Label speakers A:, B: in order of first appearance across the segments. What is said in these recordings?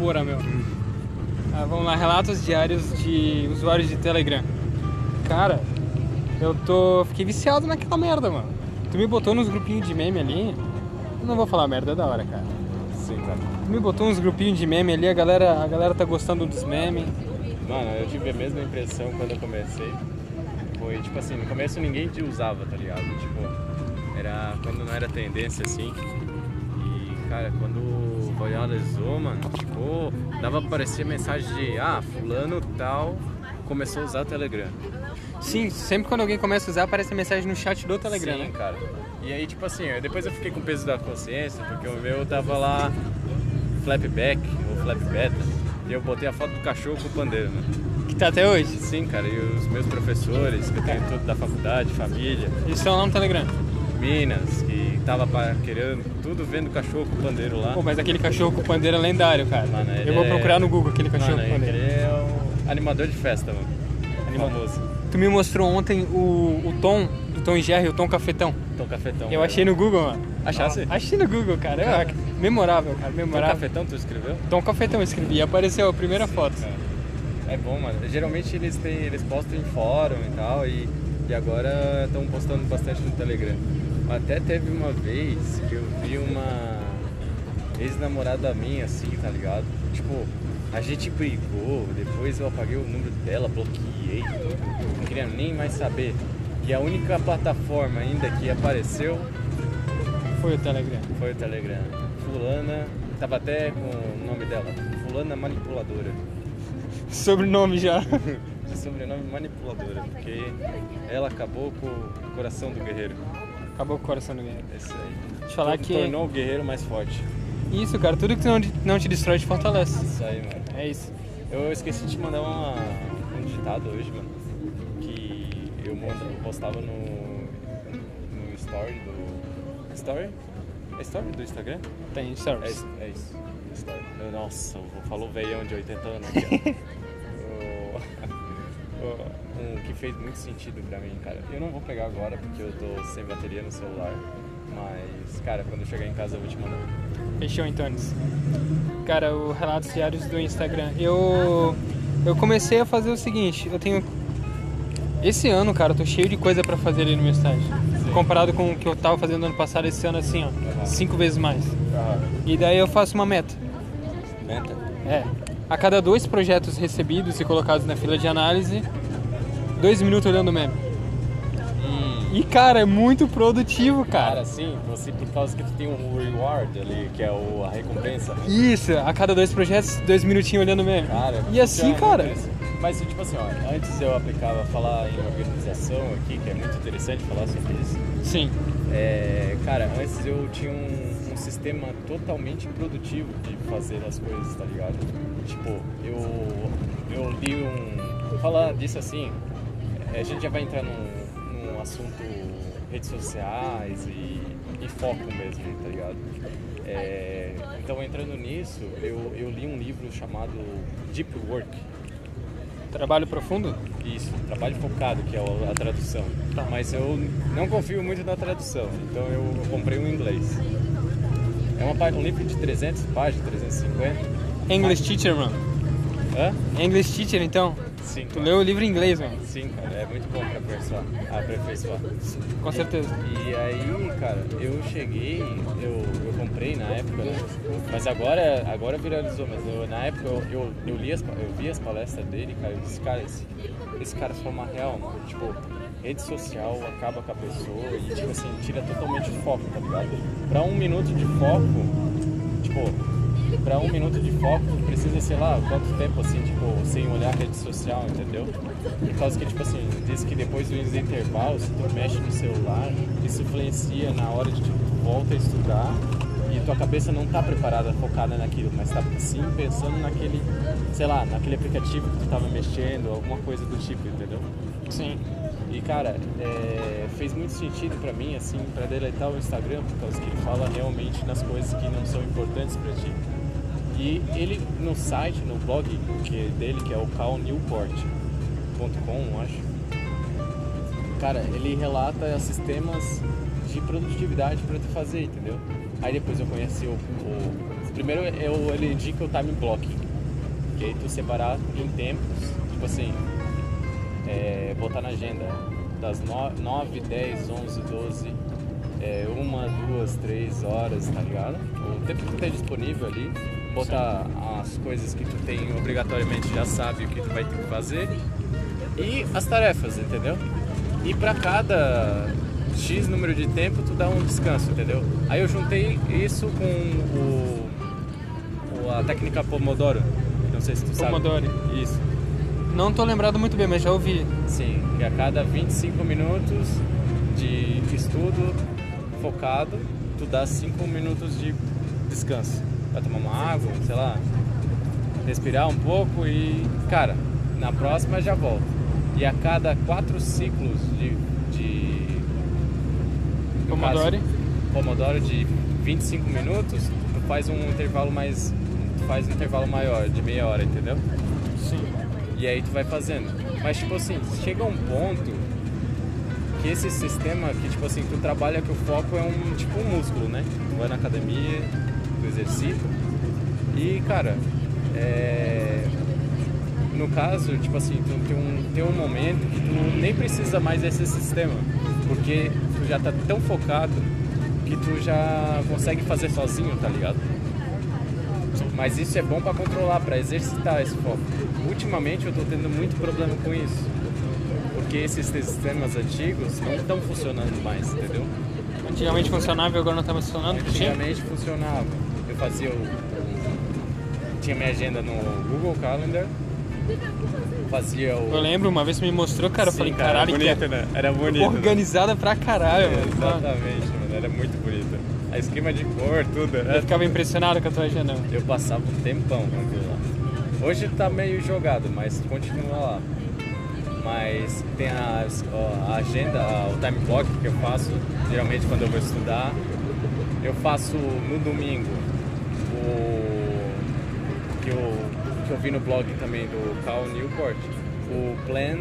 A: porra, meu. Ah, vamos lá, relatos diários de usuários de Telegram. Cara, eu tô. Fiquei viciado naquela merda, mano. Tu me botou nos grupinhos de meme ali. Eu não vou falar merda, é da hora, cara.
B: Sim, cara.
A: Tu me botou uns grupinhos de meme ali, a galera, a galera tá gostando dos memes.
B: Mano, eu tive a mesma impressão quando eu comecei. Foi tipo assim, no começo ninguém te usava, tá ligado? Tipo, era quando não era tendência assim. E cara, quando viralizou, mano, tipo, dava pra aparecer mensagem de ah, fulano tal começou a usar o Telegram.
A: Sim, sempre quando alguém começa a usar, aparece a mensagem no chat do Telegram,
B: Sim,
A: né?
B: cara. E aí, tipo assim, depois eu fiquei com peso da consciência, porque o meu tava lá flapback, ou flap beta, e eu botei a foto do cachorro com o pandeiro, mano.
A: Que tá até hoje.
B: Sim, cara, e os meus professores, que eu tenho tudo da faculdade, família,
A: Eles estão lá no Telegram.
B: Minas, que tava querendo tudo vendo o cachorro com o pandeiro lá.
A: Pô, mas aquele cachorro com pandeiro é lendário, cara.
B: Mano,
A: eu vou
B: é-
A: procurar no Google aquele cachorro
B: Mano,
A: com pandeiro.
B: ele é um animador de festa, mano. Famoso.
A: Tu me mostrou ontem o, o tom do Tom e Jerry, o tom cafetão.
B: Tom Cafetão.
A: Eu achei no Google, mano.
B: Achasse?
A: Achei no Google, cara. É, memorável, cara.
B: Tom
A: Memorável.
B: Cafetão tu escreveu?
A: Tom Cafetão eu escrevi e apareceu a primeira foto.
B: Cara, É bom, mano. Geralmente eles têm, eles postam em fórum e tal, e, e agora estão postando bastante no Telegram. Até teve uma vez que eu vi uma ex-namorada minha, assim, tá ligado? Tipo, a gente brigou, depois eu apaguei o número dela, bloqueei não queria nem mais saber. E a única plataforma ainda que apareceu
A: Foi o Telegram.
B: foi o Telegram. Fulana, tava até com o nome dela, Fulana Manipuladora.
A: Sobrenome já.
B: sobrenome manipuladora, porque ela acabou com o coração do guerreiro.
A: Acabou com o coração do guerreiro.
B: Esse aí.
A: Deixa eu falar que.
B: Tornou o guerreiro mais forte.
A: Isso, cara. Tudo que não, não te destrói te fortalece.
B: Isso aí, mano.
A: É isso.
B: Eu esqueci de te mandar uma, um ditado hoje, mano. Que eu postava no, no story do. Story? É story do Instagram?
A: Tem
B: É,
A: stories.
B: isso- é isso. Story. Eu- nossa, eu falou veião de 80 anos aqui, fez muito sentido pra mim, cara. Eu não vou pegar agora porque eu tô sem bateria no celular. Mas, cara, quando eu chegar em casa eu vou te mandar.
A: Fechou então. Cara, o Relatos Diários do Instagram. Eu, eu comecei a fazer o seguinte, eu tenho. Esse ano, cara, eu tô cheio de coisa pra fazer ali no meu estágio. Comparado com o que eu tava fazendo ano passado, esse ano assim, ó. Cinco vezes mais. E daí eu faço uma meta.
B: Menta?
A: É. A cada dois projetos recebidos e colocados na fila de análise, dois minutos olhando meme. E, cara, é muito produtivo, cara.
B: Cara, sim, você por causa que tu tem um reward ali, que é o, a recompensa.
A: Isso, a cada dois projetos, dois minutinhos olhando meme.
B: Cara,
A: e assim,
B: é
A: cara.
B: Mas, tipo assim, ó, antes eu aplicava falar em organização aqui, que é muito interessante falar sobre isso.
A: sim.
B: É, cara, antes eu tinha um, um sistema totalmente produtivo de fazer as coisas, tá ligado? Tipo, eu, eu li um. Falar disso assim, é, a gente já vai entrar num, num assunto redes sociais e, e foco mesmo, tá ligado? É, então, entrando nisso, eu, eu li um livro chamado Deep Work.
A: Trabalho profundo?
B: Isso, trabalho focado, que é a tradução.
A: Tá.
B: Mas eu não confio muito na tradução, então eu comprei um inglês. É uma, um livro de 300 páginas, 350.
A: English teacher, mano.
B: Hã?
A: English teacher, então.
B: Sim,
A: Tu
B: cara.
A: leu o livro em inglês, mano.
B: Sim, cara, é muito bom pra aperfeiçoar. aperfeiçoar.
A: Com certeza.
B: E aí, cara, eu cheguei, eu, eu comprei na época, né? mas agora, agora viralizou, mas eu- na época eu, eu, eu, li as, eu vi as palestras dele, cara, eu disse, cara, esse, esse cara foi uma real, mano. Tipo, rede social acaba com a pessoa e, tipo assim, tira totalmente o foco, tá ligado? Pra um minuto de foco, tipo, pra um minuto de foco precisa, sei lá, quanto tempo, assim, tipo, sem olhar a rede social, entendeu? Por causa que, tipo assim, diz que depois dos intervalos, se tu mexe no celular, isso influencia na hora de, tipo, tu volta a estudar e tua cabeça não tá preparada, focada naquilo, mas tá sim pensando naquele, sei lá, naquele aplicativo que tu tava mexendo, alguma coisa do tipo, entendeu?
A: Sim.
B: E cara, é, fez muito sentido pra mim, assim, pra deletar o Instagram, por causa que ele fala realmente nas coisas que não são importantes pra ti. E ele no site, no blog é dele, que é o calnewport.com, acho. Cara, ele relata sistemas de produtividade pra tu fazer, entendeu? Aí depois eu conheci o, o Primeiro eu, ele indica o time blocking, que aí tu separar em tempos, tipo assim, é, botar na agenda das 9, 10, 11, 12, é, uma, duas, três horas, tá ligado? O tempo que tu tem disponível ali, botar as coisas que tu tem obrigatoriamente já sabe o que tu vai ter que fazer e as tarefas, entendeu? E para cada X número de tempo tu dá um descanso, entendeu? Aí eu juntei isso com o, o a técnica Pomodoro. Não sei se tu
A: Pomodoro.
B: sabe. Isso.
A: Não tô lembrado muito bem, mas já ouvi.
B: Sim, que a cada 25 minutos de estudo focado, tu dá 5 minutos de descanso. Vai tomar uma água, sei lá, respirar um pouco e, cara, na próxima já volta. E a cada 4 ciclos de, de
A: Pomodoro.
B: Pomodoro de 25 minutos, tu faz um intervalo mais. Tu faz um intervalo maior, de meia hora, entendeu?
A: Sim.
B: E aí tu vai fazendo. Mas tipo assim, chega um ponto que esse sistema que tipo assim, tu trabalha que o foco é um tipo um músculo, né? Tu vai na academia, tu exercita. E cara, é... no caso, tipo assim, tu tem um, tem um momento que tu nem precisa mais desse sistema. Porque tu já tá tão focado que tu já consegue fazer sozinho, tá ligado? Mas isso é bom para controlar, para exercitar esse foco. Ultimamente eu tô tendo muito problema com isso. Porque esses sistemas antigos não estão funcionando mais, entendeu?
A: Antigamente funcionava e agora não está mais funcionando?
B: Antigamente funcionava. Eu fazia o. Tinha minha agenda no Google Calendar fazia o.
A: Eu lembro, uma vez você me mostrou, cara,
B: Sim,
A: eu falei,
B: cara,
A: caralho,
B: bonita,
A: que
B: né? Era bonita.
A: organizada pra caralho,
B: É,
A: mano.
B: exatamente, mano. Era muito bonita. A esquema de cor, tudo.
A: Eu
B: Era...
A: ficava impressionado com a tua agenda.
B: Eu passava um tempão lá. Hoje tá meio jogado, mas continua lá. Mas tem a, a agenda, o time block que eu faço, geralmente quando eu vou estudar. Eu faço no domingo o que eu, que eu vi no blog também do Cal Newport, o plan,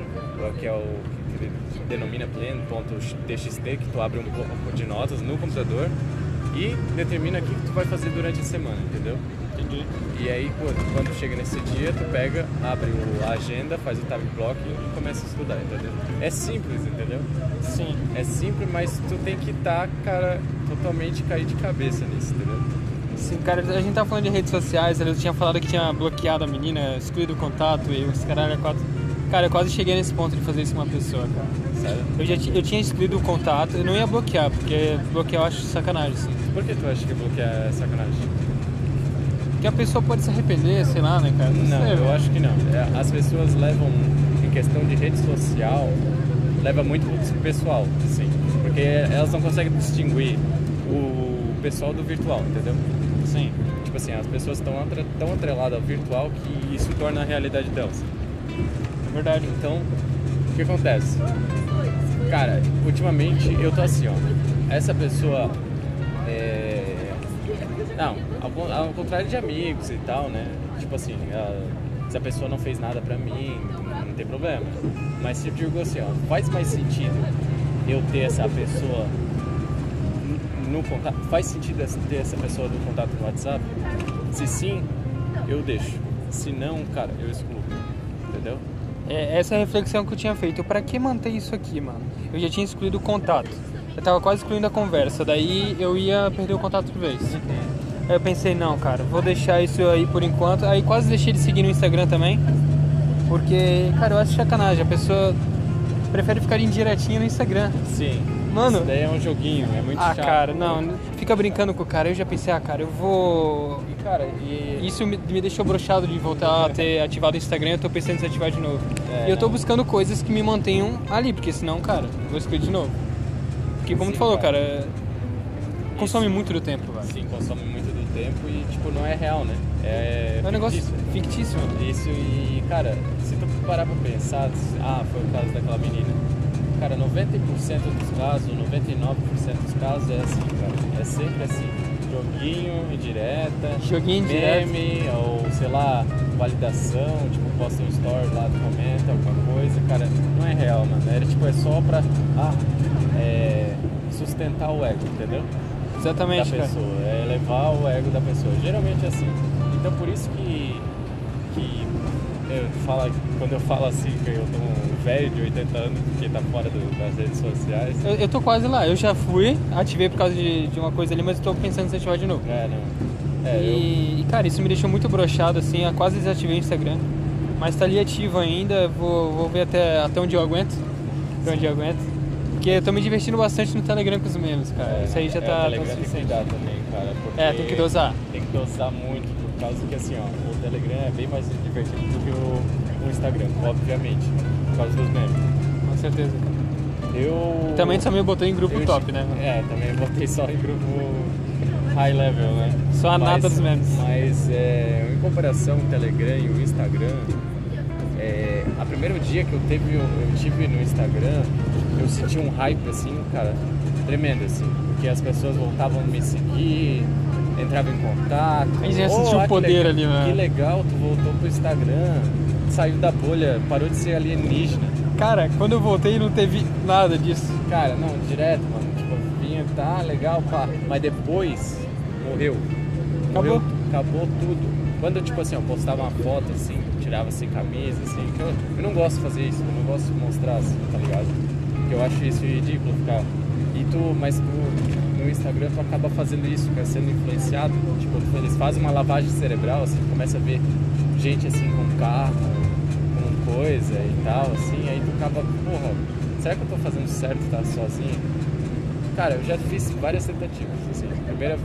B: que é o que ele denomina plan.txt, que tu abre um bloco de notas no computador e determina o que tu vai fazer durante a semana, entendeu?
A: Entendi.
B: E aí, quando, chega nesse dia, tu pega, abre a agenda, faz o time block e começa a estudar, entendeu? É simples, entendeu?
A: Sim.
B: É simples, mas tu tem que estar, cara, totalmente cair de cabeça nisso, entendeu?
A: Sim, cara, a gente tava falando de redes sociais, eu tinha falado que tinha bloqueado a menina, excluído o contato e os caralho, é quatro. Cara, eu quase cheguei nesse ponto de fazer isso com uma pessoa, cara.
B: Sério?
A: Eu, já eu tinha excluído o contato, eu não ia bloquear, porque bloquear eu acho sacanagem, assim.
B: Por que tu acha que bloquear é sacanagem?
A: Porque a pessoa pode se arrepender, sei lá, né, cara?
B: Não,
A: sei,
B: eu
A: velho.
B: acho que não. É, As pessoas levam, em questão de rede social, leva muito pro pessoal, sim. Porque elas não conseguem distinguir o pessoal do virtual, entendeu?
A: Sim.
B: Tipo assim, as pessoas estão atre- tão atreladas ao virtual que isso torna a realidade delas.
A: É verdade.
B: Então, o que acontece? Cara, ultimamente eu tô assim, ó. Essa pessoa é. Não, ao, ao contrário de amigos e tal, né? Tipo assim, ela- se a pessoa não fez nada pra mim, não tem problema. Mas se eu digo assim, ó, faz mais sentido eu ter essa pessoa no- contato? Faz sentido ter essa pessoa no contato no WhatsApp? Se sim, eu deixo. Se não, cara, eu excluo. Entendeu?
A: É, essa é a reflexão que eu tinha feito. Pra que manter isso aqui, mano? Eu já tinha excluído o contato. Eu tava quase excluindo a conversa, daí eu ia perder o contato de vez. Aí eu pensei, não, cara, vou deixar isso aí por enquanto. Aí quase deixei de seguir no Instagram também. Porque, cara, eu acho sacanagem. A pessoa prefere ficar indiretinha no Instagram.
B: Sim.
A: Mano.
B: Isso daí é um joguinho, é muito
A: Ah,
B: chato.
A: cara, não, fica brincando com o cara. Eu já pensei, ah, cara, eu vou.
B: E cara, e.
A: Isso me, me deixou broxado de voltar a ter ativado o Instagram. Eu tô pensando em desativar de novo.
B: É,
A: e eu tô
B: não.
A: buscando coisas que me mantenham ali, porque senão, cara, eu vou excluir de novo. Porque, como
B: Sim,
A: tu falou,
B: cara.
A: cara, consome muito do tempo, velho.
B: Sim, consome muito do tempo e, tipo, não é real, né? É,
A: É um negócio
B: fictício. Isso e, cara, se tu parar pra pensar, ah, foi o caso daquela menina. Cara, 90% dos casos, 99% dos casos é assim, cara. É sempre assim. Joguinho, indireta,
A: Joguinho indireta.
B: meme, ou sei lá, validação, tipo, posta um story lá, comenta alguma coisa, cara, não é real, mano. Era tipo, é só pra ah, é, sustentar o ego, entendeu?
A: Exatamente,
B: da
A: cara.
B: pessoa. Ela é elevar o ego da pessoa. Geralmente é assim. Então por isso que, que eu falo, quando eu falo assim que eu tô um velho de 80 anos que tá fora do, das redes sociais.
A: Eu, eu tô quase lá. Eu já fui, ativei por causa de, de uma coisa ali, mas eu tô pensando em ativar de novo.
B: É, não. É, eu,
A: e, e, cara, isso me deixou muito broxado, assim. Eu quase desativei o Instagram. Mas tá ali ativo ainda. Vou, vou ver até, até onde eu aguento. Até onde eu aguento. Porque eu tô me divertindo bastante no Telegram com os memes, cara.
B: é,
A: isso aí já
B: é,
A: tá.
B: O Telegram tem que cuidar também, cara.
A: É, tem que dosar.
B: Tem que dosar muito, por causa que assim, ó, o Telegram é bem mais divertido do que o, o Instagram, obviamente. Por causa dos memes.
A: Com certeza.
B: Eu.
A: Também também botou em grupo
B: eu-
A: top, né?
B: É, também botei só em grupo high level, né?
A: Só a nata dos memes.
B: Mas é, em comparação o Telegram e o Instagram, é, a primeiro dia que eu, teve, eu tive no Instagram, eu senti um hype assim, cara, tremendo assim. Porque as pessoas voltavam a me seguir, entravam em contato.
A: Aí já
B: "Oh,
A: sentiu o
B: ah,
A: poder
B: legal-
A: ali, né?
B: Que legal, tu voltou pro Instagram, saiu da bolha, parou de ser alienígena.
A: Cara, quando eu voltei não teve nada disso.
B: Cara, não, direto, mano. Tipo, vinha, tá legal, pá. Mas depois morreu.
A: Acabou.
B: Morreu, acabou tudo. Quando, tipo assim, eu postava uma foto assim, tirava sem camisa, assim, que eu, eu não gosto de fazer isso, eu não gosto de mostrar assim, tá ligado? Porque eu acho isso ridículo ficar. E tu, mas tu no Instagram tu acaba fazendo isso, cara, sendo influenciado. Tipo, eles fazem uma lavagem cerebral, assim, começa a ver gente assim com carro, coisa e tal, assim, aí tu acaba, porra, será que eu tô fazendo certo estar sozinho? Cara, eu já fiz várias tentativas, assim. Primeiro eu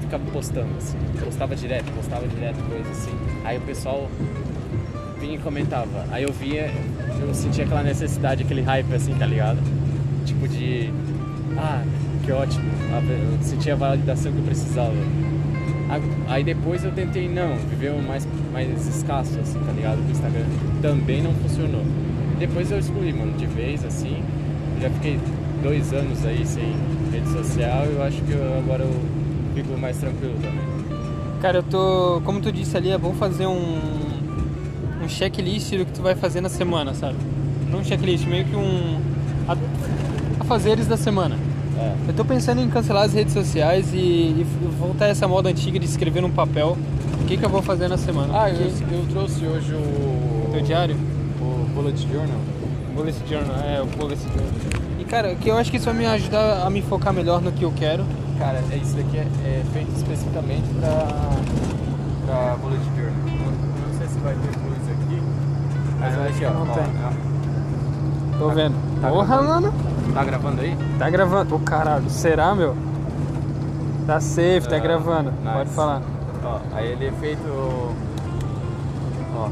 B: ficava postando, assim, postava direto, postava direto coisa assim. Aí o pessoal vinha e comentava. Aí eu via, eu sentia aquela necessidade, aquele hype assim, tá ligado? Tipo de. Ah, que ótimo. Eu sentia a validação que eu precisava. Aí depois eu tentei não, viver um mais, mais escasso, assim, tá ligado? Do Instagram. Também não funcionou. Depois eu excluí, mano, de vez, assim. Já fiquei dois anos aí sem rede social e eu acho que eu- agora eu fico mais tranquilo também.
A: Cara, eu tô. Como tu disse ali, é bom fazer um. Um checklist do que tu vai fazer na semana, sabe? Não um checklist, meio que um. A fazeres da semana.
B: É.
A: Eu tô pensando em cancelar as redes sociais e, e voltar a essa moda antiga de escrever num papel o que, que eu vou fazer na semana.
B: Ah, eu, eu trouxe hoje o.
A: Teu diário?
B: O Bullet Journal.
A: Bullet Journal, é, o Bullet Journal. E cara, que eu acho que isso vai me ajudar a me focar melhor no que eu quero.
B: Cara, é, isso daqui é, é feito especificamente pra, pra Bullet Journal. Não, não sei se vai ter luz aqui, mas
A: Ah,
B: olha
A: acho
B: aqui,
A: que
B: ó.
A: não
B: ó,
A: tem.
B: ó.
A: Tô vendo.
B: tá
A: Porra,
B: gravando?
A: mano.
B: Tá gravando aí?
A: Tá gravando. Ô caralho, será, meu? Tá safe, tá
B: Ah,
A: gravando.
B: nice.
A: Pode falar.
B: Ó, aí ele é feito. Ó.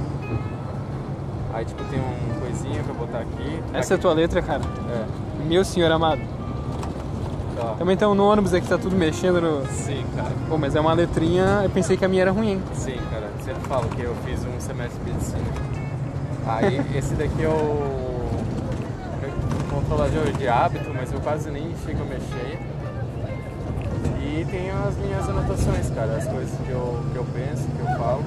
B: Aí tipo tem um coisinha pra botar aqui.
A: Essa é a tua letra, cara?
B: É.
A: Meu senhor amado.
B: Ó.
A: Também um no ônibus aqui, tá tudo mexendo no.
B: Sim, cara.
A: Pô, mas é uma letrinha. Eu pensei que a minha era ruim?
B: Sim, cara. Sempre falo que eu fiz um semestre de medicina. Aí esse daqui é o o controlador de hábito, mas eu quase nem chego a mexer. E tem as minhas anotações, cara, as coisas que eu, que eu penso, que eu falo.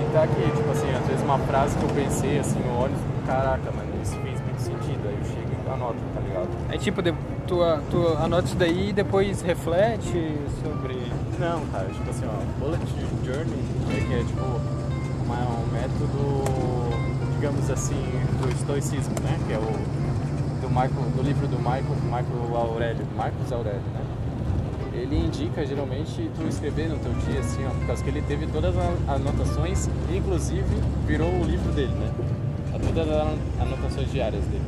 B: E tá aqui, tipo assim, às vezes uma frase que eu pensei assim no ônibus, caraca, mano, isso fez muito sentido. Aí eu chego e anoto, tá ligado?
A: Aí tipo, de- tu, tu anota isso daí e depois reflete sobre.
B: Não, cara, tipo assim, ó, Bullet Journey é que é tipo uma- um método, digamos assim, do estoicismo, né? Que é o do Michael, do livro do Michael, Michael Aurélio, Marcos Aurélio, né? Ele indica geralmente tu escrever no teu dia assim, ó, por causa que ele teve todas as anotações, inclusive virou o livro dele, né? Todas as anotações diárias dele.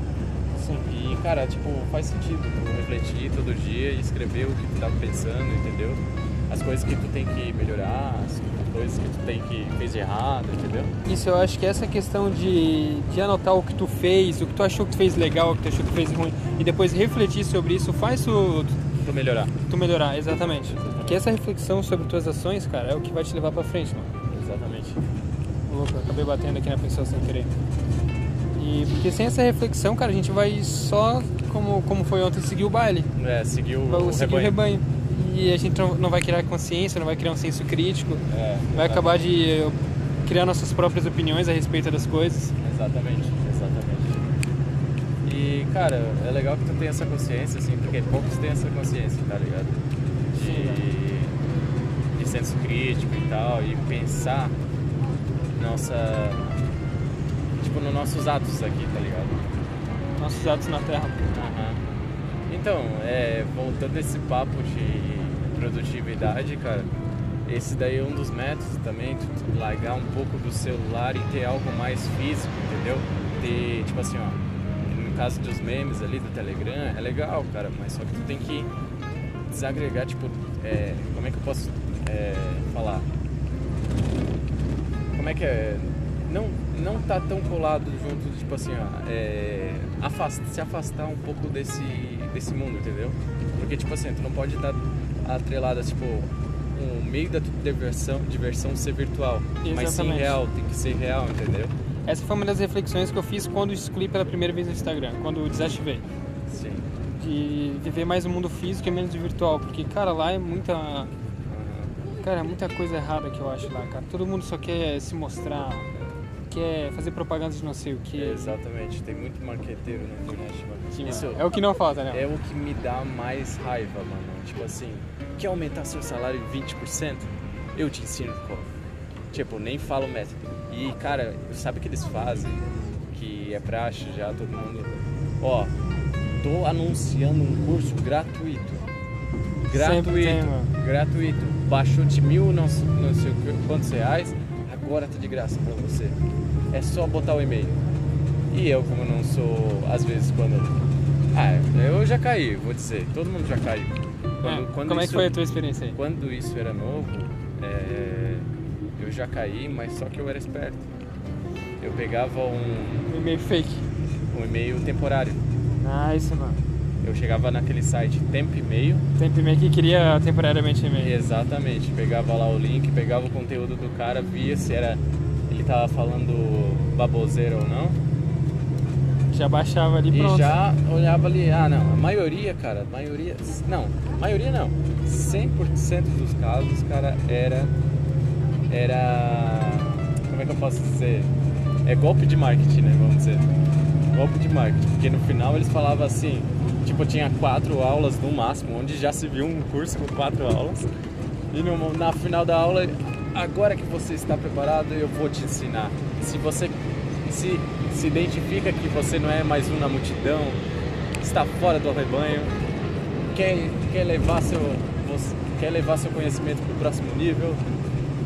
A: Sim.
B: E, cara, tipo, faz sentido tu refletir todo dia e escrever o que tu tá pensando, entendeu? As coisas que tu tem que melhorar, as coisas que tu tem que fez errado, entendeu?
A: Isso eu acho que essa questão de, de anotar o que tu fez, o que tu achou que tu fez legal, o que tu achou que fez ruim, e depois refletir sobre isso, faz tu,
B: Tu melhorar.
A: tu melhorar, exatamente. Porque essa reflexão sobre tuas ações, cara, é o que vai te levar pra frente, mano.
B: Exatamente.
A: Louco, eu acabei batendo aqui na pessoa sem querer. E porque sem essa reflexão, cara, a gente vai só, como, como foi ontem, seguir o baile.
B: É, seguir o, o
A: seguir
B: rebanho.
A: o rebanho. E a gente não, vai criar consciência, não vai criar um senso crítico,
B: É,
A: vai acabar de eh, criar nossas próprias opiniões a respeito das coisas.
B: Exatamente, exatamente. E, cara, é legal que tu tenha essa consciência, assim, porque poucos têm essa consciência, tá ligado? De, senso crítico e tal, e pensar nossa. Tipo, nos nossos atos aqui, tá ligado?
A: Nossos atos na Terra.
B: Aham. Então, é, voltando esse papo de produtividade, cara, esse daí é um dos métodos também, tu largar um pouco do celular e ter algo mais físico, entendeu? Ter, tipo assim, ó, no caso dos memes ali do Telegram, é legal, cara, mas só que tu tem que desagregar, tipo, é, como é que eu posso é, falar? Como é que é? Não, não tá tão colado junto, tipo assim, ó, é, afasta, se afastar um pouco desse, desse mundo, entendeu? Porque, tipo assim, tu não pode estar atrelado, a, tipo, o meio da diversão, diversão ser virtual, mas sim
A: Exatamente.
B: real, tem que ser real, entendeu?
A: Essa foi uma das reflexões que eu fiz quando excluí pela primeira vez o Instagram, quando desativei.
B: Sim.
A: De viver mais o mundo físico e menos o virtual. Porque, cara, lá é muita. Cara, é muita coisa errada que eu acho lá, cara. Todo mundo só quer se mostrar, quer fazer propaganda de não sei o que.
B: Exatamente, tem muito marqueteiro na internet, mano.
A: Sim,
B: Isso.
A: É o que não falta, né?
B: é o que me dá mais raiva, mano. Tipo assim, quer aumentar seu salário em 20%? Eu te ensino como. Tipo, nem falo o método. E, cara, sabe o que eles fazem? Que é praxe já, todo mundo. Ó, tô anunciando um curso gratuito. Gratuito.
A: Tem,
B: gratuito. Baixou de mil, não, sei- não sei quantos reais, agora tá de graça pra você. É só botar o e-mail. E eu, como não sou, às vezes, quando. Ah, eu já caí, vou dizer. Todo mundo já caiu. Quando-
A: É,
B: quando
A: Como é que
B: isso-
A: foi a tua experiência aí?
B: Quando isso era novo, é, eu já caí, mas só que eu era esperto. Eu pegava um,
A: Um e-mail fake.
B: um e-mail temporário.
A: Nice, mano.
B: Eu chegava naquele site Tempo e-mail,
A: Tem e-mail que queria temporariamente e-mail.
B: exatamente, pegava lá o link, pegava o conteúdo do cara, via se era ele tava falando baboseira ou não.
A: Já baixava ali
B: E
A: pronto.
B: já olhava ali, ah não, a maioria, cara, a maioria, não, a maioria não, 100% dos casos, cara, era, era, como é que eu posso dizer, é golpe de marketing, né, vamos dizer, golpe de marketing, porque no final eles falavam assim, tipo, tinha quatro aulas no máximo, onde já se viu um curso com quatro aulas, e no, na final da aula, agora que você está preparado, eu vou te ensinar. Se você se, se identifica que você não é mais um na multidão, está fora do rebanho, quer, quer, levar, seu, quer levar seu conhecimento para o próximo nível,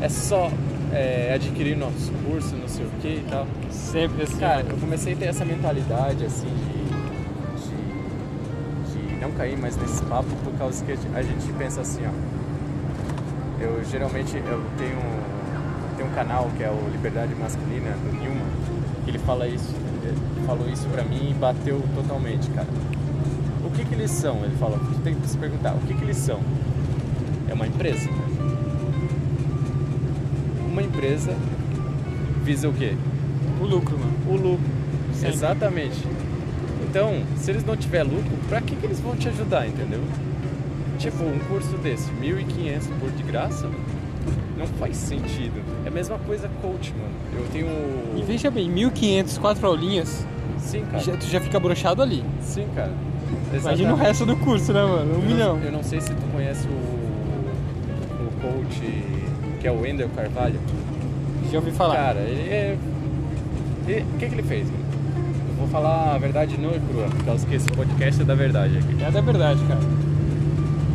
B: é só é, adquirir nosso curso, não sei o que e tal.
A: Sempre assim.
B: Cara,
A: mano.
B: eu comecei a ter essa mentalidade assim de, de, de não cair mais nesse papo por causa que a gente pensa assim, ó. Eu geralmente eu tenho, tenho um canal que é o Liberdade Masculina do Nilman, que ele fala isso, ele falou isso pra mim e bateu totalmente, cara. O que que eles são? Ele falou, tu tem que se perguntar, o que que eles são? É uma empresa. Uma empresa visa o quê?
A: O lucro, mano.
B: o lucro.
A: Sempre.
B: Exatamente. Então, se eles não tiver lucro, pra que, que eles vão te ajudar, entendeu? Tipo, um curso desse, 1.500 por de graça, não faz sentido. É a mesma coisa coach, mano. Eu tenho...
A: E veja bem, 1.500, quatro aulinhas,
B: Sim, cara.
A: já, tu já fica brochado ali.
B: Sim, cara.
A: Imagina o
B: Exatamente.
A: resto do curso, né, mano? Um
B: Eu não-
A: milhão.
B: Eu não sei se tu conhece o, o coach que é o Wendel Carvalho.
A: Já ouvi falar.
B: Cara, ele é. O que, que ele fez? mano? Eu vou falar a verdade nua e crua, por causa que esse podcast é da verdade aqui.
A: É da verdade, cara.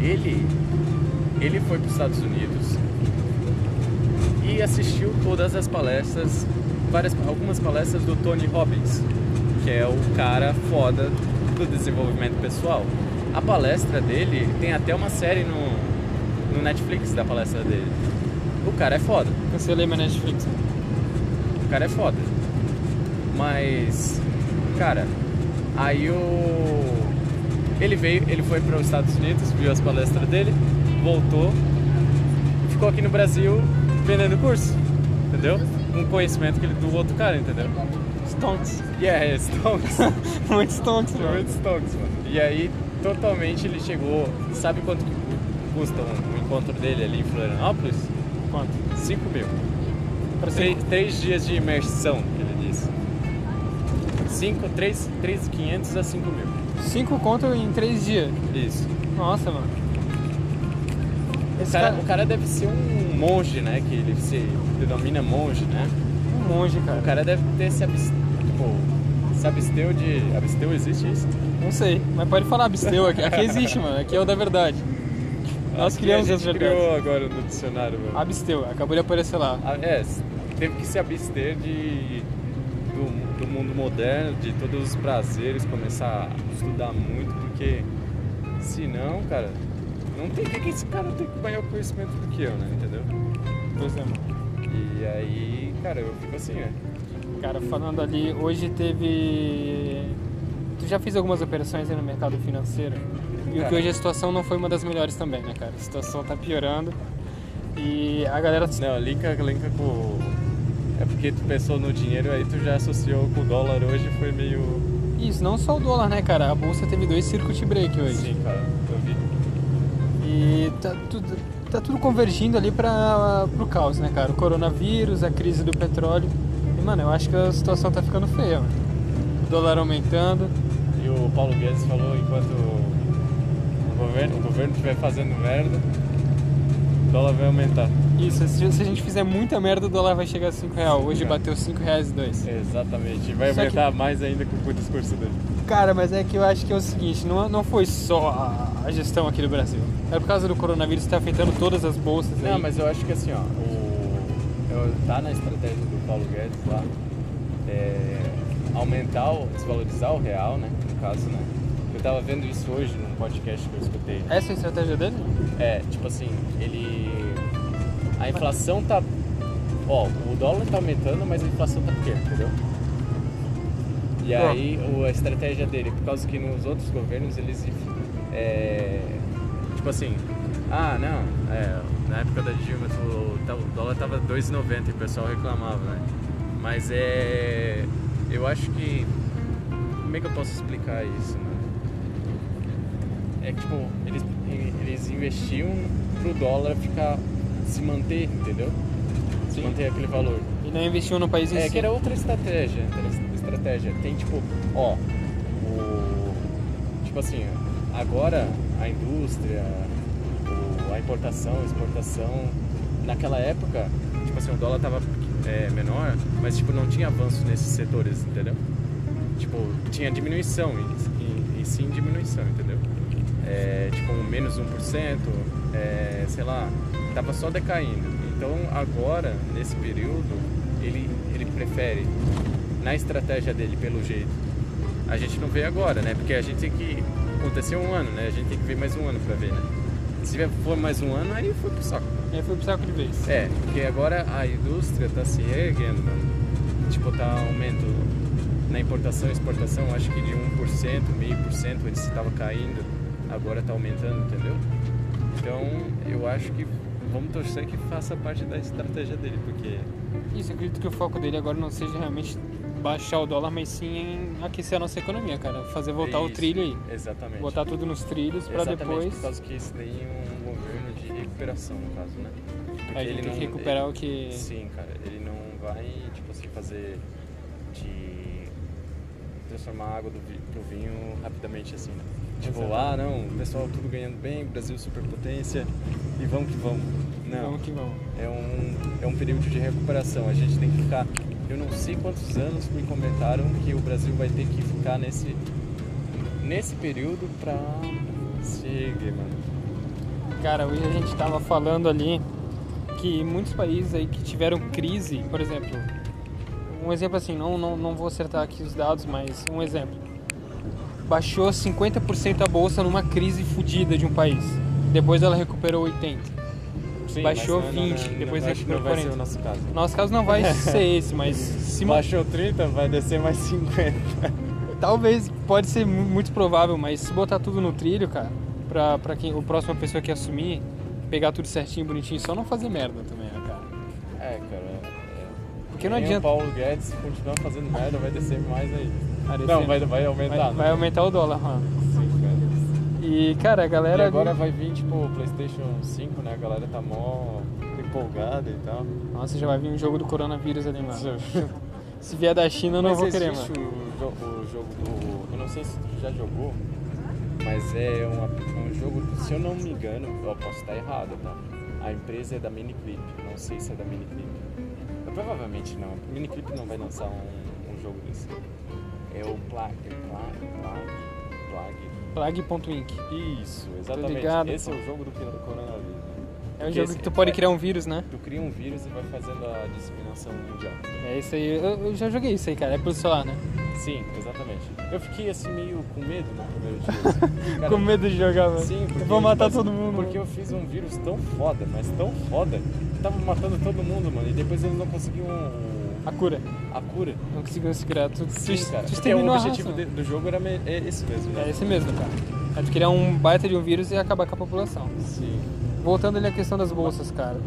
B: Ele, ele foi para os Estados Unidos e assistiu todas as palestras, várias, algumas palestras do Tony Robbins, que é o cara foda do desenvolvimento pessoal. A palestra dele tem até uma série no, no Netflix da palestra dele. O cara é foda.
A: Cancelei minha Netflix.
B: O cara é foda. Mas, cara, aí o. Ele veio, ele foi para os Estados Unidos, viu as palestras dele, voltou, ficou aqui no Brasil vendendo curso, entendeu? Um conhecimento que ele, do outro cara, entendeu?
A: Stonks.
B: Yeah, Stonks.
A: Muito Stonks, mano.
B: Muito Stonks, mano. E aí, totalmente ele chegou. Sabe quanto que custa um, um encontro dele ali em Florianópolis?
A: Quanto?
B: 5 mil. Três, três dias de imersão, que ele disse. 5, 3, 3,500 a 5 mil.
A: Cinco conto em três dias.
B: Isso.
A: Nossa, mano.
B: O
A: Esse
B: cara,
A: cara-
B: o cara deve ser um monge, né? Que ele se denomina monge, né?
A: Um monge, cara.
B: O cara deve ter se absteu, tipo, se absteu de... Absteu existe isso?
A: Não sei, mas pode falar absteu aqui. Aqui existe, mano. Aqui é o da verdade. Nós
B: Aqui
A: criamos as verdades.
B: criou agora no dicionário, mano.
A: Absteu, acabou de aparecer lá.
B: Ah, É, teve que se abster de, do, do mundo moderno, de todos os prazeres, começar a estudar muito, porque senão, cara, não tem que, que esse cara tem maior conhecimento do que eu, né? Entendeu?
A: Pois é, mano.
B: E aí, cara, eu fico assim, né?
A: Cara, falando ali, hoje teve. Tu já fez algumas operações aí no mercado financeiro? E o que hoje a situação não foi uma das melhores também, né, cara? A situação tá piorando. E a galera.
B: Não, linka, linka com. É porque tu pensou no dinheiro, aí tu já associou com o dólar hoje, foi meio.
A: Isso, não só o dólar, né, cara? A bolsa teve dois circuit break hoje.
B: Sim, cara, eu vi.
A: E tá tudo, tá tudo convergindo ali para pro caos, né, cara? O coronavírus, a crise do petróleo. E, mano, eu acho que a situação tá ficando feia, mano. O dólar aumentando.
B: E o Paulo Guedes falou enquanto o governo, o governo estiver fazendo merda, o dólar vai aumentar.
A: Isso, se a gente fizer muita merda, o dólar vai chegar a 5 reais. Hoje
B: Cara.
A: bateu 5 reais e dois.
B: Exatamente. E vai
A: Só que-
B: aumentar mais ainda com, o discurso dele.
A: Cara, mas é que eu acho que é o seguinte, não, não foi só a gestão aqui do Brasil. É por causa do coronavírus que tá afetando todas as bolsas aí.
B: Não, mas eu acho que assim, ó, o, tá na estratégia do Paulo Guedes lá, é, aumentar, o, desvalorizar o real, né? No caso, né? Eu tava vendo isso hoje num podcast que eu escutei.
A: Essa é a estratégia dele?
B: É, tipo assim, ele. A inflação tá. Ó, o dólar tá aumentando, mas a inflação tá pequena, entendeu? E aí o- a estratégia dele, por causa que nos outros governos eles. É, tipo assim, ah não, é, na época da Dilma o, tá- o dólar tava 2,90 e o pessoal reclamava, né? Mas é. Eu acho que. Como é que eu posso explicar isso, mano? É que, tipo, eles, eles investiam pro dólar ficar. se manter, entendeu? Se
A: Sim.
B: manter aquele valor.
A: E não investiu no país em
B: É
A: si.
B: que era outra estratégia. estratégia. Tem tipo, ó, o. Tipo assim, agora a indústria, a importação, a exportação, naquela época, tipo assim, o dólar tava é, menor, mas tipo, não tinha avanço nesses setores, entendeu? Tipo, tinha diminuição, e, e, e sim diminuição, entendeu? É, tipo, menos 1%, é, sei lá, tava só decaindo. Então agora, nesse período, ele, ele prefere, na estratégia dele, pelo jeito, a gente não vê agora, né? Porque a gente tem que. Aconteceu um ano, né? A gente tem que ver mais um ano pra ver, né? Se for mais um ano, aí foi pro saco.
A: Aí foi pro saco de vez.
B: É, porque agora a indústria tá se reerguendo, mano. Tipo, tá aumento na importação e exportação, acho que de 1%, meio por cento, antes estava caindo, agora tá aumentando, entendeu? Então, eu acho que vamos torcer que faça parte da estratégia dele, porque
A: Isso, acredito que o foco dele agora não seja realmente baixar o dólar, mas sim em aquecer a nossa economia, cara. Fazer voltar o
B: Isso,
A: trilho aí.
B: Exatamente.
A: Botar tudo nos trilhos
B: Exatamente,
A: depois.
B: por causa que esse daí é um governo de recuperação, no caso, né? Porque
A: A gente tem que recuperar o que.
B: Sim, cara, ele não vai, tipo assim, fazer de transformar a água do pro vinho rapidamente assim, né? Tipo,
A: Exato.
B: ah, não, o pessoal tudo ganhando bem, Brasil superpotência e vamos que vamos. Não,
A: Vamos que vamos.
B: é um, é um período de recuperação. A gente tem que ficar. Eu não sei quantos anos me comentaram que o Brasil vai ter que ficar nesse, nesse período pra se erguer, mano.
A: Cara, hoje a gente tava falando ali que muitos países aí que tiveram crise, por exemplo, um exemplo assim, não, não, não vou acertar aqui os dados, mas um exemplo. Baixou 50% a bolsa numa crise fodida de um país. Depois ela recuperou 80%.
B: Sim,
A: Baixou
B: mas não-
A: 20,
B: não-
A: depois
B: não,
A: recuperou
B: vai ser
A: 40.
B: o nosso caso.
A: Nosso caso não vai ser esse, mas se
B: Baixou 30, vai descer mais 50.
A: talvez pode ser mu- muito provável, mas se botar tudo no trilho, cara, pra, pra quem o próxima pessoa que assumir, pegar tudo certinho, bonitinho, só não fazer merda também, né, cara?
B: É, cara. É.
A: Porque não
B: Nem
A: adianta.
B: O Paulo Guedes continuar fazendo merda, vai descer mais aí. Não, vai, vai aumentar.
A: vai,
B: né?
A: vai aumentar o dólar, mano. E, cara, a
B: E
A: galera.
B: agora vai vir, tipo, o PlayStation 5, né? A galera tá mó empolgada e tal.
A: Nossa, já vai vir um jogo do coronavírus ali, mano. Se vier da China, eu não vou querer, mano.
B: O, jo- o jogo do. Eu não sei se tu já jogou. Mas é uma- um jogo, se eu não me engano, eu posso estar errado, tá? A empresa é da Miniclip, não sei se é da Miniclip. Provavelmente não. Miniclip não vai lançar um, um jogo desse. É o Plag. Plag. Plag. Plag.
A: Plague.inc.
B: Isso, exatamente.
A: ligado,
B: Esse é o jogo do cor- coronavírus.
A: É um jogo que tu pode
B: é-
A: criar um vírus, né?
B: Tu cria um vírus e vai fazendo a disseminação mundial.
A: É isso aí. Eu, eu já joguei isso aí, cara. É pelo celular, né?
B: Sim, exatamente. Eu fiquei assim meio com medo no primeiro dia. assim. Cara,
A: Com medo de jogar, velho.
B: Sim, porque
A: Eu vou matar todo mundo.
B: Porque eu fiz um vírus tão foda, mas tão foda, que tava matando todo mundo, mano. E depois eles não conseguiam
A: A cura.
B: a cura.
A: Não conseguiu se criar. Tu, tu,
B: Sim,
A: tu
B: cara. Porque o
A: exterminou a
B: objetivo de- do jogo era é esse mesmo, né?
A: É esse mesmo, cara. É tu criar um baita de um vírus e acabar com a população.
B: Sim.
A: Voltando ali à questão das bolsas, cara.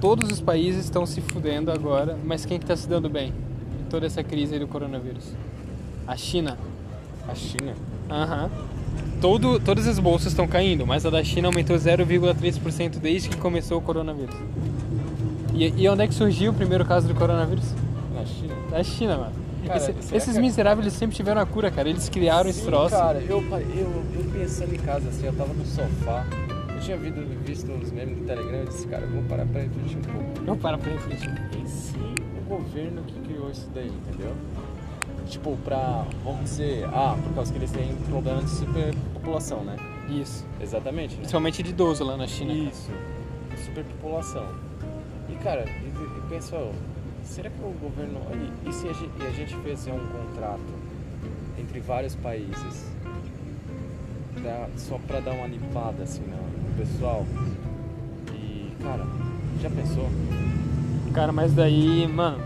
A: Todos os países estão se fudendo agora, mas quem que tá se dando bem em toda essa crise aí do coronavírus? A China.
B: A China.
A: Aham. Todo, todas as bolsas estão caindo, mas a da China aumentou 0,3% desde que começou o coronavírus. E, e onde é que surgiu o primeiro caso do coronavírus?
B: Na China.
A: Da China, mano.
B: Cara,
A: Esse-
B: será
A: esses
B: que-
A: miseráveis eles sempre tiveram a cura, cara. Eles criaram esse
B: Sim,
A: troço.
B: Cara, eu, pa- eu, eu pensando em casa, assim, eu tava no sofá. Eu tinha visto, visto os memes do Telegram e disse, cara, eu vou parar pra refletir um pouco.
A: Não para pra refletir.
B: Em si, o governo que criou isso daí, entendeu? Tipo, pra, vamos dizer, ah, por causa que eles têm problema de superpopulação, né?
A: Isso.
B: Exatamente, né?
A: Principalmente de idoso lá na China. cara.
B: Isso, superpopulação. E cara, e, e pensa, ó, será que o governo. E, e se a gente, a gente fizer um contrato entre vários países pra- só pra dar uma limpada assim no, no pessoal? E cara, já pensou?
A: Cara, mas daí, mano,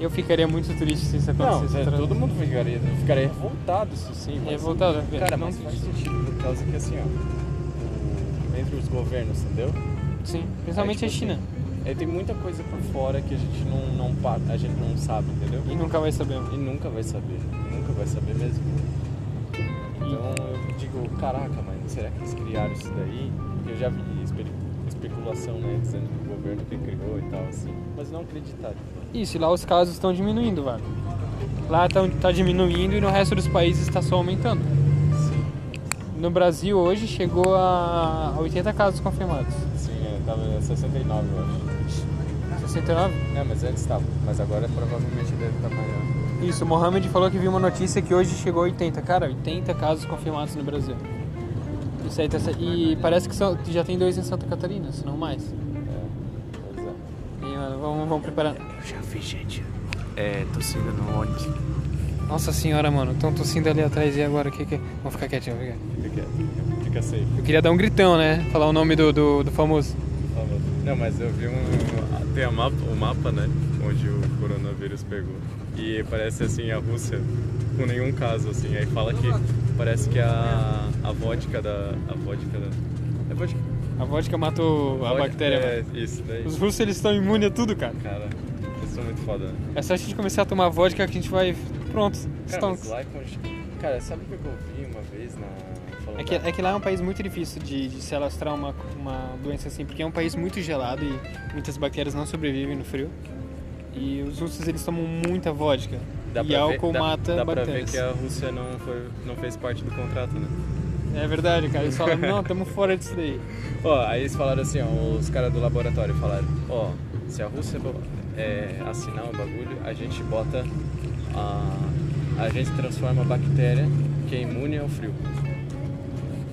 A: eu ficaria muito triste se isso
B: Não,
A: acontecesse.
B: é,
A: outra
B: todo mundo ficaria, ficaria revoltado, isso sim. Mas,
A: Revoltado,
B: Cara,
A: não
B: mas faz sentido por causa que assim, ó, entre os governos, entendeu?
A: Sim, principalmente
B: É,
A: a
B: tipo
A: China.
B: É, tem muita coisa por fora que a gente não, não, a gente não sabe, entendeu?
A: E nunca vai saber.
B: E nunca vai saber, nunca vai saber mesmo. Então eu digo, caraca, mano, será que eles criaram isso daí? Eu já vi espe- especulação, né, dizendo que o governo que criou e tal, assim, mas não acreditar.
A: Isso, e lá os casos estão diminuindo, velho. Lá tá, tá diminuindo e no resto dos países está só aumentando.
B: Sim,
A: No Brasil hoje chegou a 80 casos confirmados.
B: Sim, é, tava 69, eu acho.
A: 69?
B: Não, mas antes estava, mas agora provavelmente deve estar maior.
A: Isso, o Mohamed falou que viu uma notícia que hoje chegou a 80. Cara, 80 casos confirmados no Brasil. Isso aí tá, e parece que só, já tem dois em Santa Catarina, se não mais.
B: É, pois é.
A: E, mano, vamos, vamos preparando.
B: Eu já vi gente é, tossindo no ônibus.
A: Nossa senhora, mano, estão tossindo ali atrás e agora o que que... Vamos ficar quietinho, fica.
B: Fica quieto, fica safe.
A: Eu queria dar um gritão, né? Falar o nome do, do, do famoso.
B: Não, mas eu vi um. Tem a mapa, o mapa, né? Onde o coronavírus pegou. E parece assim a Rússia com nenhum caso, assim. Aí fala que parece que a, a vodka da. A vodka da. É vodka?
A: A vodka matou a
B: Vodka-
A: bactéria,
B: É,
A: mano.
B: isso daí.
A: Os russos, eles estão imunes a tudo, cara.
B: Cara, eles são muito foda, né?
A: É só a gente começar a tomar vodka que a gente vai... Pronto,
B: Cara,
A: estamos.
B: mas lá é Cara, sabe o que eu vi vez na. Falando
A: É que, é que lá é um país muito difícil de, de se alastrar uma, uma doença assim, porque é um país muito gelado e muitas bactérias não sobrevivem no frio. E os russos, eles tomam muita vodka.
B: Dá
A: e
B: pra ver-
A: álcool
B: dá-
A: mata
B: Dá pra ver
A: bactérias.
B: que a Rússia não, foi, não fez parte do contrato, né?
A: É verdade, cara. Eles falam, não, estamos fora disso daí.
B: Ó, aí eles falaram assim, ó, os caras do laboratório falaram, ó, se a Rússia é, assinar o bagulho, a gente bota a. A gente transforma a bactéria que é imune ao frio.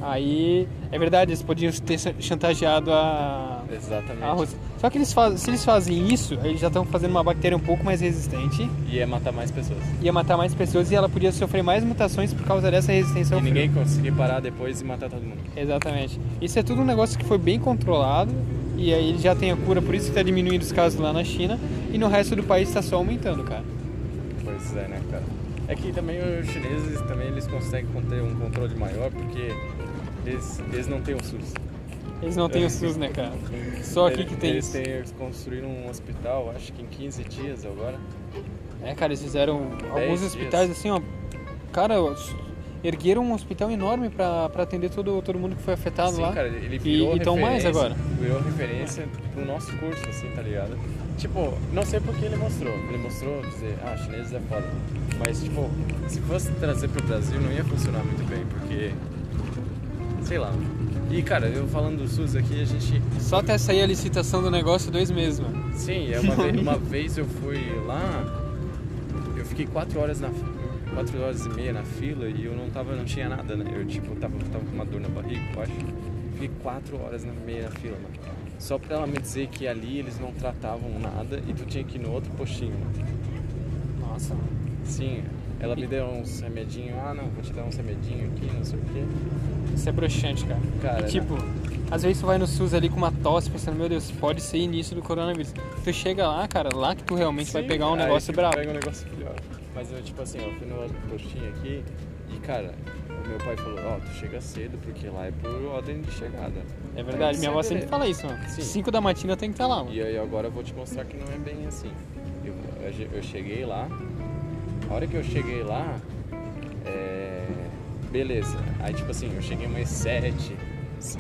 A: Aí, é verdade, eles podiam ter chantageado a,
B: Exatamente.
A: a Rússia. Só que eles faz, se eles fazem isso, eles já estão fazendo uma bactéria um pouco mais resistente,
B: E ia matar mais pessoas.
A: ia matar mais pessoas e ela podia sofrer mais mutações por causa dessa resistência ao
B: E
A: frio.
B: ninguém conseguia parar depois e matar todo mundo.
A: Exatamente. Isso é tudo um negócio que foi bem controlado e aí ele já tem a cura, por isso que está diminuindo os casos lá na China e no resto do país está só aumentando, cara.
B: Pois é, né, cara? É que também os chineses também eles conseguem ter um controle maior porque eles, eles não têm o SUS.
A: Eles não têm o SUS, né, cara? Só aqui que tem
B: eles
A: isso.
B: Eles construíram um hospital, acho que em 15 dias agora.
A: É, cara, eles fizeram alguns
B: dias.
A: hospitais assim, ó. Cara, ergueram um hospital enorme pra, pra atender todo, todo mundo que foi afetado
B: Sim,
A: lá.
B: cara, ele
A: E-
B: virou
A: e tão mais agora.
B: Virou referência pro nosso curso, assim, tá ligado? Tipo, não sei porque ele mostrou. Ele mostrou dizer, ah, chineses é foda. Mas, tipo, se fosse trazer pro Brasil não ia funcionar muito bem, porque sei lá. E cara, eu falando do SUS aqui, a gente.
A: Só até sair a licitação do negócio, dois meses, mano.
B: Sim, é uma, vez, uma vez eu fui lá, eu fiquei quatro horas na quatro horas e meia na fila e eu não tava, não tinha nada, né? Eu tipo tava, tava com uma dor na barriga, eu acho. Fiquei quatro horas na meia na fila, mano. Só pra ela me dizer que ali eles não tratavam nada e tu tinha que ir no outro postinho.
A: Nossa, mano.
B: Sim, ela me deu uns remedinhos, ah não, vou te dar uns remedinhos aqui, não sei o quê.
A: Isso é broxante, cara.
B: Cara,
A: E, tipo, às vezes tu vai no SUS ali com uma tosse, pensando, meu Deus, pode ser início do coronavírus. Tu chega lá, cara, lá que tu realmente vai
B: Sim,
A: pegar um negócio bravo.
B: Pega um negócio pior. Mas eu, tipo assim, eu fui no outro postinho aqui e, cara, o meu pai falou, ó, tu chega cedo porque lá é por ordem de chegada.
A: É verdade, minha avó sempre fala isso, mano.
B: Sim.
A: 5 da matina tem que estar lá, mano.
B: E aí agora eu vou te mostrar que não é bem assim. Eu, eu cheguei lá, a hora que eu cheguei lá, é, beleza. Aí tipo assim, eu cheguei umas sete,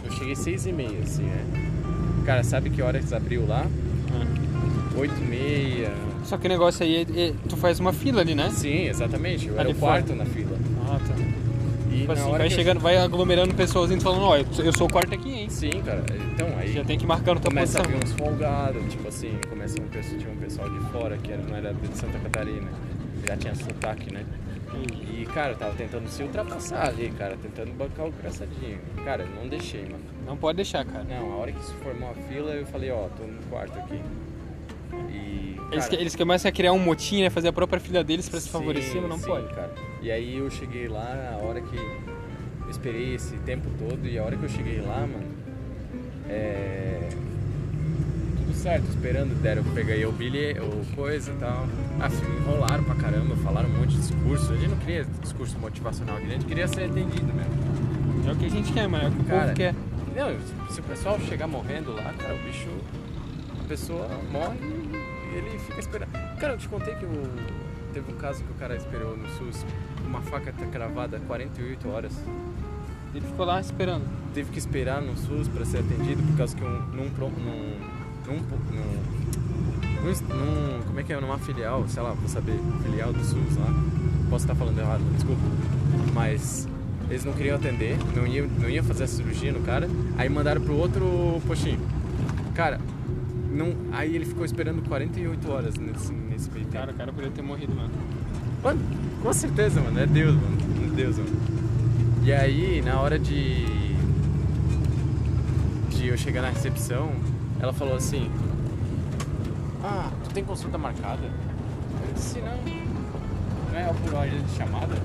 B: eu cheguei seis e meia, assim, né? Cara, sabe que horas abriu lá?
A: Ah.
B: Oito e meia.
A: Só que o negócio aí, é, é- tu faz uma fila ali, né?
B: Sim, exatamente. Eu era
A: Ali
B: o
A: fora.
B: quarto na fila.
A: Ah, tá.
B: E
A: Tipo assim, vai
B: que eu-
A: chegando, vai aglomerando pessoas e falando, ó, eu eu sou o quarto aqui, hein?
B: Sim, cara. Então, aí
A: Já tem que ir marcando tua
B: começa a
A: posição.
B: vir uns folgados, tipo assim, começa um pessoal, tinha um pessoal de fora que era, não era de Santa Catarina, já tinha sotaque, né? E, cara, eu tava tentando se ultrapassar ali, cara, tentando bancar o engraçadinho. Cara, eu não deixei, mano.
A: Não pode deixar, cara.
B: Não, a hora que se formou a fila, eu falei, ó, tô no quarto aqui. E.
A: Eles,
B: cara,
A: que- eles começam a criar um motim, né? Fazer a própria filha deles pra se favorecer, mas não
B: sim,
A: pode.
B: cara. E aí eu cheguei lá, a hora que. Eu esperei esse tempo todo, e a hora que eu cheguei lá, mano. É. Tudo certo, esperando, deram, peguei o bilhete, o coisa e tal. Ah, enrolaram pra caramba, falaram um monte de discurso. A gente não queria discurso motivacional, a gente queria ser atendido mesmo.
A: É o que a gente quer, mano. É o que o
B: Cara,
A: povo quer.
B: Não, se o pessoal chegar morrendo lá, cara, o bicho. A pessoa morre e ele fica esperando. Cara, eu te contei que o, teve um caso que o cara esperou no SUS, uma faca tá cravada 48 horas.
A: Ele ficou lá esperando.
B: Teve que esperar no SUS pra ser atendido por causa que um, num, num, num, num, num- num- Como é que é? Numa filial, sei lá, vou saber, filial do SUS lá. Posso estar falando errado, desculpa. Mas eles não queriam atender, não iam, não iam fazer a cirurgia no cara, aí mandaram pro outro postinho. Cara, não, aí ele ficou esperando 48 horas nesse, nesse meio tempo.
A: Cara, o cara poderia ter morrido, mano.
B: Mano, com certeza, mano. É Deus, mano. É Deus, mano. E aí, na hora de. de eu chegar na recepção, ela falou assim: Ah, tu tem consulta marcada? Eu disse: Não. Não é por ordem de chamada?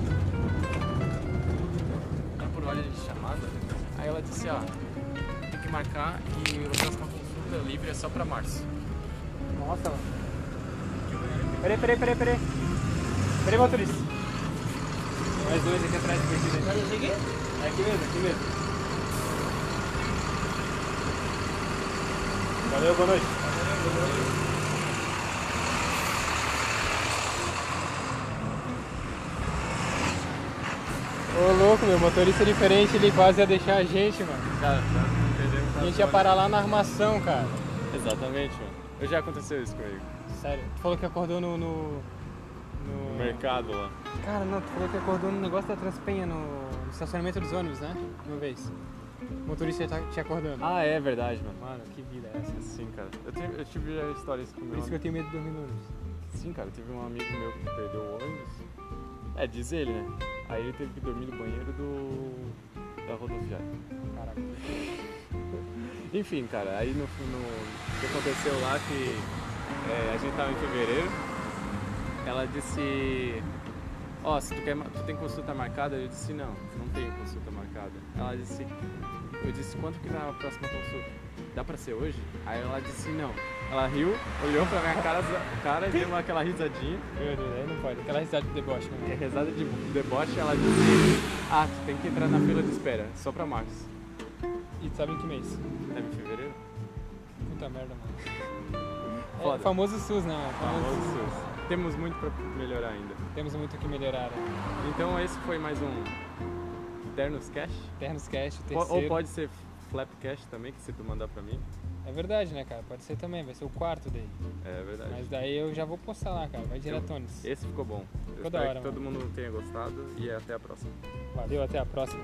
B: Não é por ordem de chamada? Aí ela disse: Ah, tem que marcar e a próxima consulta livre é só pra março.
A: Nossa, mano. Peraí, peraí, peraí, peraí. Peraí, motorista. Mais dois aqui atrás, perdido aí. É aqui mesmo, aqui mesmo. Valeu, boa noite. Ô louco, meu, motorista diferente, ele quase ia deixar a gente, mano.
B: Cara, não perdemos
A: A gente ia parar lá na armação, cara.
B: Exatamente, mano. Eu já aconteceu isso comigo.
A: Sério, tu falou que acordou no. no,
B: No mercado lá.
A: Cara, não, tu falou que acordou no negócio da Transpenha, no, no estacionamento dos ônibus, né? Uma vez. O motorista tá te acordando.
B: Ah, é verdade, mano.
A: Mano, que vida é essa?
B: Sim, cara. Eu tive, eu tive já histórias com
A: Por isso que eu tenho medo de dormir no ônibus.
B: Sim, cara. Teve um amigo meu que perdeu o ônibus. É, diz ele, né? Aí ele teve que dormir no banheiro do... da rodoviária.
A: Caraca.
B: Enfim, cara. Aí no, no... O que aconteceu lá que é, a gente tava em fevereiro. Ela disse... Ó, se tu, quer, tu tem consulta marcada? Eu disse, não, não tenho consulta marcada. Ela disse, eu disse, quanto que dá a próxima consulta? Dá pra ser hoje? Aí ela disse, não. Ela riu, olhou pra minha cara, cara e deu aquela risadinha.
A: Meu Deus, aí não pode. Aquela risada de deboche, né?
B: risada de deboche, ela disse, ah, tu tem que entrar na fila de espera, só pra março.
A: E tu sabe em que mês?
B: É em fevereiro?
A: Puta merda, mano. É
B: Foda.
A: famoso SUS, né? Famoso
B: Famoso
A: SUS.
B: SUS. Temos muito pra melhorar ainda.
A: Temos muito o que melhorar. Né?
B: Então esse foi mais um Ternos Cash.
A: Ternos
B: Po-
A: terceiro.
B: Ou pode ser Flap Cash também, que se tu mandar pra mim.
A: É verdade, né, cara? Pode ser também, vai ser o quarto daí.
B: É verdade.
A: Mas daí eu já vou postar lá, cara. Vai diretones.
B: Esse ficou bom. Eu
A: Ficou da
B: espero
A: hora,
B: que todo
A: mano.
B: mundo tenha gostado e até a próxima.
A: Valeu, até a próxima.